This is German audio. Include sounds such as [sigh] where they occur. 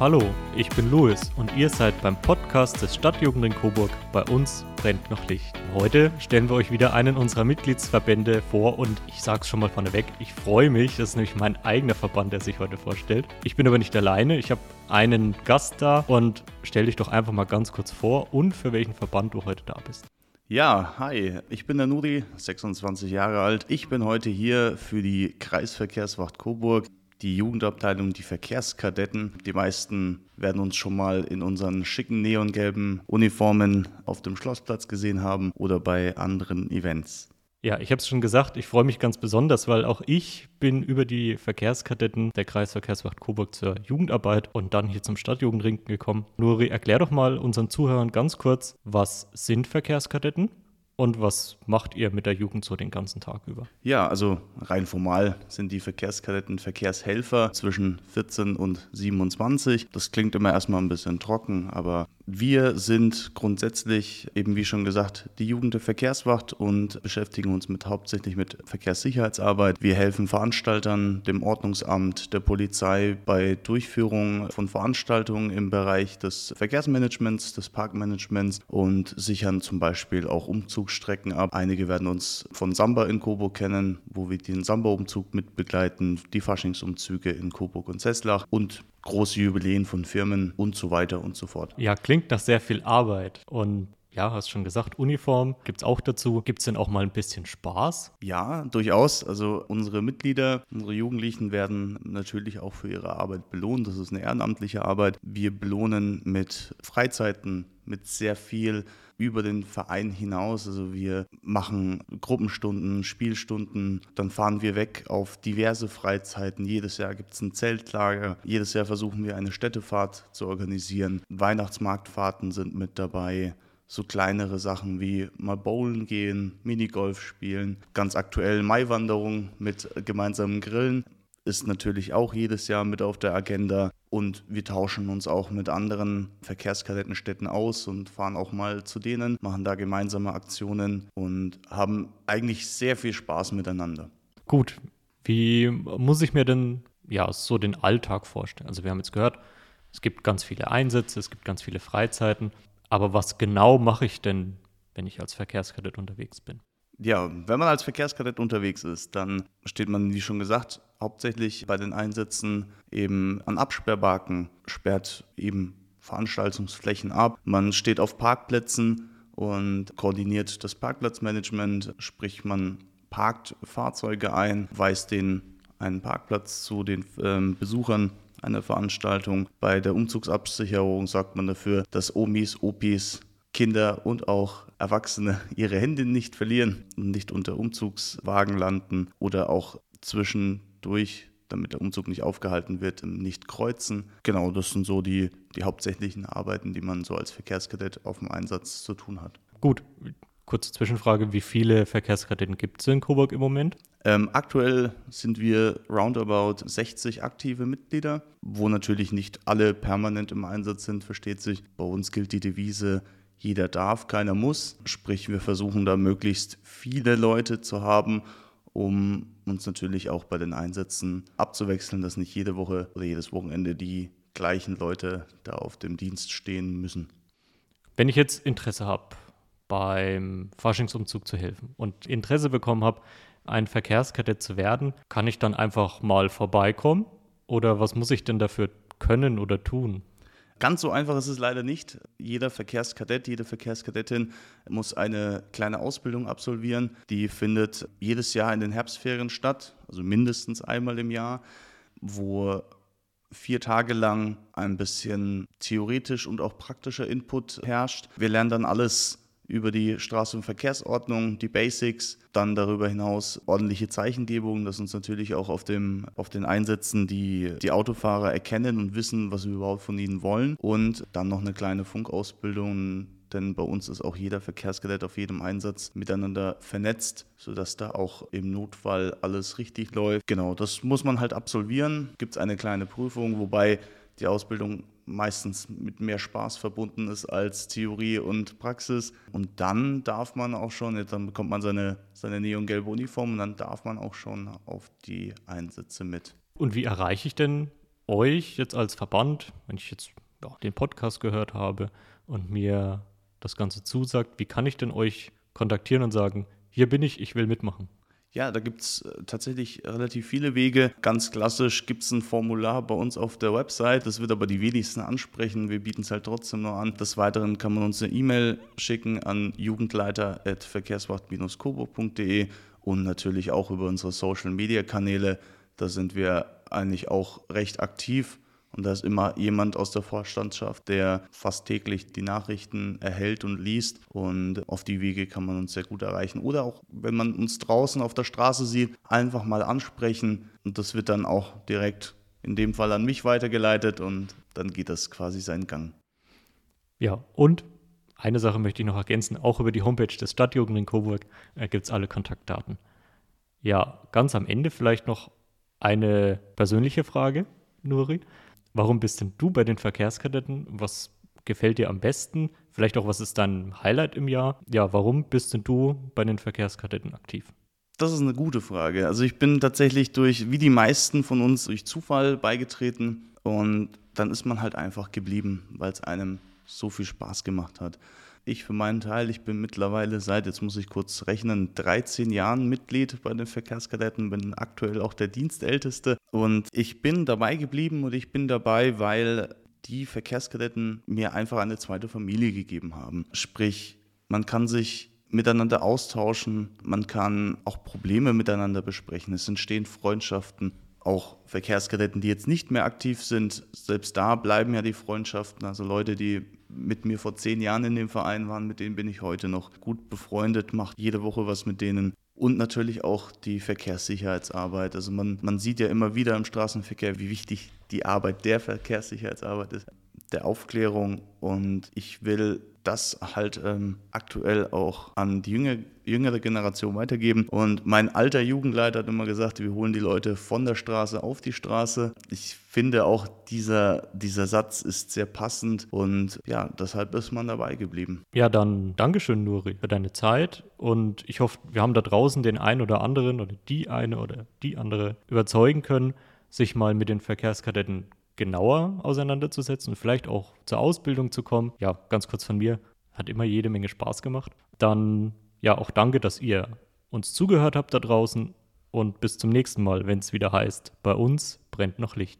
Hallo, ich bin Louis und ihr seid beim Podcast des Stadtjugendring Coburg. Bei uns brennt noch Licht. Heute stellen wir euch wieder einen unserer Mitgliedsverbände vor und ich sag's schon mal vorneweg, ich freue mich, das ist nämlich mein eigener Verband, der sich heute vorstellt. Ich bin aber nicht alleine, ich habe einen Gast da und stell dich doch einfach mal ganz kurz vor und für welchen Verband du heute da bist. Ja, hi, ich bin der Nuri, 26 Jahre alt. Ich bin heute hier für die Kreisverkehrswacht Coburg die Jugendabteilung, die Verkehrskadetten. Die meisten werden uns schon mal in unseren schicken neongelben Uniformen auf dem Schlossplatz gesehen haben oder bei anderen Events. Ja, ich habe es schon gesagt, ich freue mich ganz besonders, weil auch ich bin über die Verkehrskadetten der Kreisverkehrswacht Coburg zur Jugendarbeit und dann hier zum Stadtjugendring gekommen. Nuri, erklär doch mal unseren Zuhörern ganz kurz, was sind Verkehrskadetten? Und was macht ihr mit der Jugend so den ganzen Tag über? Ja, also rein formal sind die Verkehrskadetten Verkehrshelfer zwischen 14 und 27. Das klingt immer erstmal ein bisschen trocken, aber wir sind grundsätzlich, eben wie schon gesagt, die Jugend der Verkehrswacht und beschäftigen uns mit, hauptsächlich mit Verkehrssicherheitsarbeit. Wir helfen Veranstaltern, dem Ordnungsamt, der Polizei bei Durchführung von Veranstaltungen im Bereich des Verkehrsmanagements, des Parkmanagements und sichern zum Beispiel auch Umzugsstrecken ab. Einige werden uns von Samba in Coburg kennen, wo wir den Samba-Umzug mitbegleiten, die Faschingsumzüge in Coburg und Sesslach und große Jubiläen von Firmen und so weiter und so fort. Ja, klingt nach sehr viel Arbeit. Und ja, hast schon gesagt, Uniform gibt es auch dazu. Gibt es denn auch mal ein bisschen Spaß? Ja, durchaus. Also unsere Mitglieder, unsere Jugendlichen werden natürlich auch für ihre Arbeit belohnt. Das ist eine ehrenamtliche Arbeit. Wir belohnen mit Freizeiten, mit sehr viel über den Verein hinaus. Also wir machen Gruppenstunden, Spielstunden, dann fahren wir weg auf diverse Freizeiten. Jedes Jahr gibt es ein Zeltlager. Jedes Jahr versuchen wir eine Städtefahrt zu organisieren. Weihnachtsmarktfahrten sind mit dabei so kleinere Sachen wie mal bowlen gehen, Minigolf spielen. Ganz aktuell Maiwanderung mit gemeinsamen Grillen ist natürlich auch jedes Jahr mit auf der Agenda. Und wir tauschen uns auch mit anderen Verkehrskadettenstädten aus und fahren auch mal zu denen, machen da gemeinsame Aktionen und haben eigentlich sehr viel Spaß miteinander. Gut, wie muss ich mir denn ja so den Alltag vorstellen? Also wir haben jetzt gehört, es gibt ganz viele Einsätze, es gibt ganz viele Freizeiten. Aber was genau mache ich denn, wenn ich als Verkehrskadett unterwegs bin? Ja, wenn man als Verkehrskadett unterwegs ist, dann steht man, wie schon gesagt, hauptsächlich bei den Einsätzen eben an Absperrbarken, sperrt eben Veranstaltungsflächen ab. Man steht auf Parkplätzen und koordiniert das Parkplatzmanagement, sprich man parkt Fahrzeuge ein, weist den einen Parkplatz zu den ähm, Besuchern einer Veranstaltung. Bei der Umzugsabsicherung sorgt man dafür, dass Omis, Opis, Kinder und auch Erwachsene [laughs] ihre Hände nicht verlieren und nicht unter Umzugswagen landen oder auch zwischendurch, damit der Umzug nicht aufgehalten wird, nicht kreuzen. Genau, das sind so die, die hauptsächlichen Arbeiten, die man so als Verkehrskadett auf dem Einsatz zu tun hat. Gut, kurze Zwischenfrage, wie viele Verkehrskadetten gibt es in Coburg im Moment? Ähm, aktuell sind wir roundabout 60 aktive Mitglieder, wo natürlich nicht alle permanent im Einsatz sind, versteht sich. Bei uns gilt die Devise, jeder darf, keiner muss. Sprich, wir versuchen da möglichst viele Leute zu haben, um uns natürlich auch bei den Einsätzen abzuwechseln, dass nicht jede Woche oder jedes Wochenende die gleichen Leute da auf dem Dienst stehen müssen. Wenn ich jetzt Interesse habe, beim Faschingsumzug zu helfen und Interesse bekommen habe, ein Verkehrskadett zu werden, kann ich dann einfach mal vorbeikommen? Oder was muss ich denn dafür können oder tun? Ganz so einfach ist es leider nicht. Jeder Verkehrskadett, jede Verkehrskadettin muss eine kleine Ausbildung absolvieren. Die findet jedes Jahr in den Herbstferien statt, also mindestens einmal im Jahr, wo vier Tage lang ein bisschen theoretisch und auch praktischer Input herrscht. Wir lernen dann alles über die Straßen- und Verkehrsordnung, die Basics, dann darüber hinaus ordentliche Zeichengebung, dass uns natürlich auch auf, dem, auf den Einsätzen die, die Autofahrer erkennen und wissen, was wir überhaupt von ihnen wollen. Und dann noch eine kleine Funkausbildung, denn bei uns ist auch jeder Verkehrskadett auf jedem Einsatz miteinander vernetzt, sodass da auch im Notfall alles richtig läuft. Genau, das muss man halt absolvieren. Gibt es eine kleine Prüfung, wobei die Ausbildung meistens mit mehr Spaß verbunden ist als Theorie und Praxis. Und dann darf man auch schon, dann bekommt man seine, seine neongelbe Uniform und dann darf man auch schon auf die Einsätze mit. Und wie erreiche ich denn euch jetzt als Verband, wenn ich jetzt ja, den Podcast gehört habe und mir das Ganze zusagt, wie kann ich denn euch kontaktieren und sagen, hier bin ich, ich will mitmachen? Ja, da gibt es äh, tatsächlich relativ viele Wege. Ganz klassisch gibt es ein Formular bei uns auf der Website. Das wird aber die wenigsten ansprechen. Wir bieten es halt trotzdem noch an. Des Weiteren kann man uns eine E-Mail schicken an jugendleiter.verkehrswacht-coburg.de und natürlich auch über unsere Social-Media-Kanäle. Da sind wir eigentlich auch recht aktiv. Und da ist immer jemand aus der Vorstandschaft, der fast täglich die Nachrichten erhält und liest. Und auf die Wege kann man uns sehr gut erreichen. Oder auch, wenn man uns draußen auf der Straße sieht, einfach mal ansprechen. Und das wird dann auch direkt in dem Fall an mich weitergeleitet und dann geht das quasi seinen Gang. Ja, und eine Sache möchte ich noch ergänzen, auch über die Homepage des Stadtjugend in Coburg äh, gibt es alle Kontaktdaten. Ja, ganz am Ende vielleicht noch eine persönliche Frage, Nuri. Warum bist denn du bei den Verkehrskadetten? Was gefällt dir am besten? Vielleicht auch, was ist dein Highlight im Jahr? Ja, warum bist denn du bei den Verkehrskadetten aktiv? Das ist eine gute Frage. Also ich bin tatsächlich durch, wie die meisten von uns, durch Zufall beigetreten und dann ist man halt einfach geblieben, weil es einem so viel Spaß gemacht hat. Ich für meinen Teil, ich bin mittlerweile seit, jetzt muss ich kurz rechnen, 13 Jahren Mitglied bei den Verkehrskadetten, bin aktuell auch der Dienstälteste. Und ich bin dabei geblieben und ich bin dabei, weil die Verkehrskadetten mir einfach eine zweite Familie gegeben haben. Sprich, man kann sich miteinander austauschen, man kann auch Probleme miteinander besprechen, es entstehen Freundschaften. Auch Verkehrskadetten, die jetzt nicht mehr aktiv sind, selbst da bleiben ja die Freundschaften. Also Leute, die mit mir vor zehn Jahren in dem Verein waren, mit denen bin ich heute noch gut befreundet, macht jede Woche was mit denen. Und natürlich auch die Verkehrssicherheitsarbeit. Also man, man sieht ja immer wieder im Straßenverkehr, wie wichtig die Arbeit der Verkehrssicherheitsarbeit ist, der Aufklärung. Und ich will das halt ähm, aktuell auch an die jüngere, jüngere Generation weitergeben. Und mein alter Jugendleiter hat immer gesagt, wir holen die Leute von der Straße auf die Straße. Ich finde auch, dieser, dieser Satz ist sehr passend und ja, deshalb ist man dabei geblieben. Ja, dann Dankeschön, Nuri, für deine Zeit und ich hoffe, wir haben da draußen den einen oder anderen oder die eine oder die andere überzeugen können, sich mal mit den Verkehrskadetten genauer auseinanderzusetzen und vielleicht auch zur Ausbildung zu kommen. Ja, ganz kurz von mir, hat immer jede Menge Spaß gemacht. Dann ja, auch danke, dass ihr uns zugehört habt da draußen und bis zum nächsten Mal, wenn es wieder heißt, bei uns brennt noch Licht.